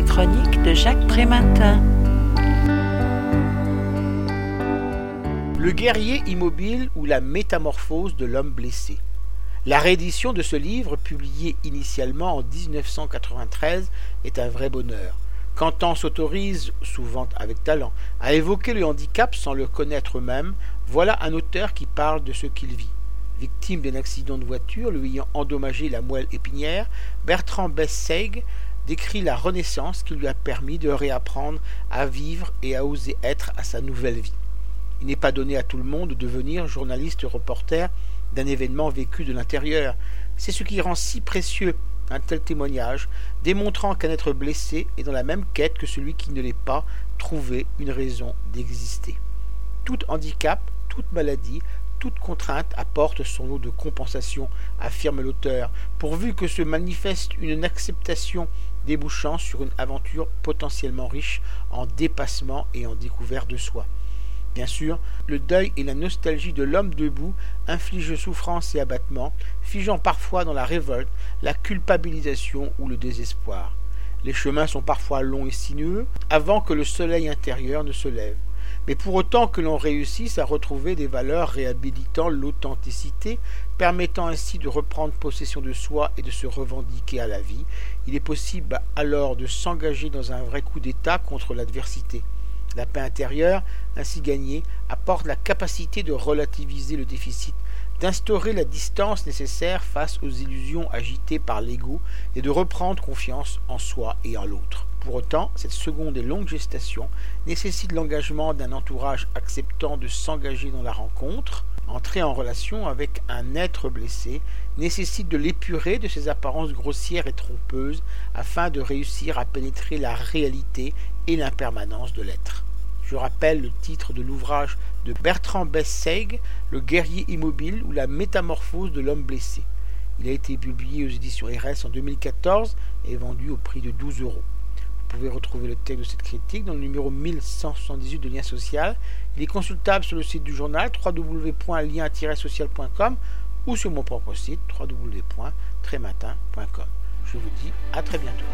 La chronique de Jacques Prématin. Le guerrier immobile ou la métamorphose de l'homme blessé. La réédition de ce livre, publié initialement en 1993, est un vrai bonheur. Quand s'autorise, souvent avec talent, à évoquer le handicap sans le connaître même, voilà un auteur qui parle de ce qu'il vit. Victime d'un accident de voiture lui ayant endommagé la moelle épinière, Bertrand Bessègue décrit la renaissance qui lui a permis de réapprendre à vivre et à oser être à sa nouvelle vie. Il n'est pas donné à tout le monde de devenir journaliste reporter d'un événement vécu de l'intérieur. C'est ce qui rend si précieux un tel témoignage, démontrant qu'un être blessé est dans la même quête que celui qui ne l'est pas, trouver une raison d'exister. Tout handicap, toute maladie, toute contrainte apporte son lot de compensation, affirme l'auteur, pourvu que se manifeste une acceptation débouchant sur une aventure potentiellement riche en dépassement et en découverte de soi. Bien sûr, le deuil et la nostalgie de l'homme debout infligent souffrance et abattement, figeant parfois dans la révolte, la culpabilisation ou le désespoir. Les chemins sont parfois longs et sinueux, avant que le soleil intérieur ne se lève. Mais pour autant que l'on réussisse à retrouver des valeurs réhabilitant l'authenticité, permettant ainsi de reprendre possession de soi et de se revendiquer à la vie, il est possible alors de s'engager dans un vrai coup d'État contre l'adversité. La paix intérieure, ainsi gagnée, apporte la capacité de relativiser le déficit, d'instaurer la distance nécessaire face aux illusions agitées par l'ego et de reprendre confiance en soi et en l'autre. Pour autant, cette seconde et longue gestation nécessite l'engagement d'un entourage acceptant de s'engager dans la rencontre. Entrer en relation avec un être blessé nécessite de l'épurer de ses apparences grossières et trompeuses afin de réussir à pénétrer la réalité et l'impermanence de l'être. Je rappelle le titre de l'ouvrage de Bertrand Bessègue, Le guerrier immobile ou la métamorphose de l'homme blessé. Il a été publié aux éditions RS en 2014 et vendu au prix de 12 euros. Vous pouvez retrouver le texte de cette critique dans le numéro 1178 de Lien Social. Il est consultable sur le site du journal www.lien-social.com ou sur mon propre site www.trématin.com. Je vous dis à très bientôt.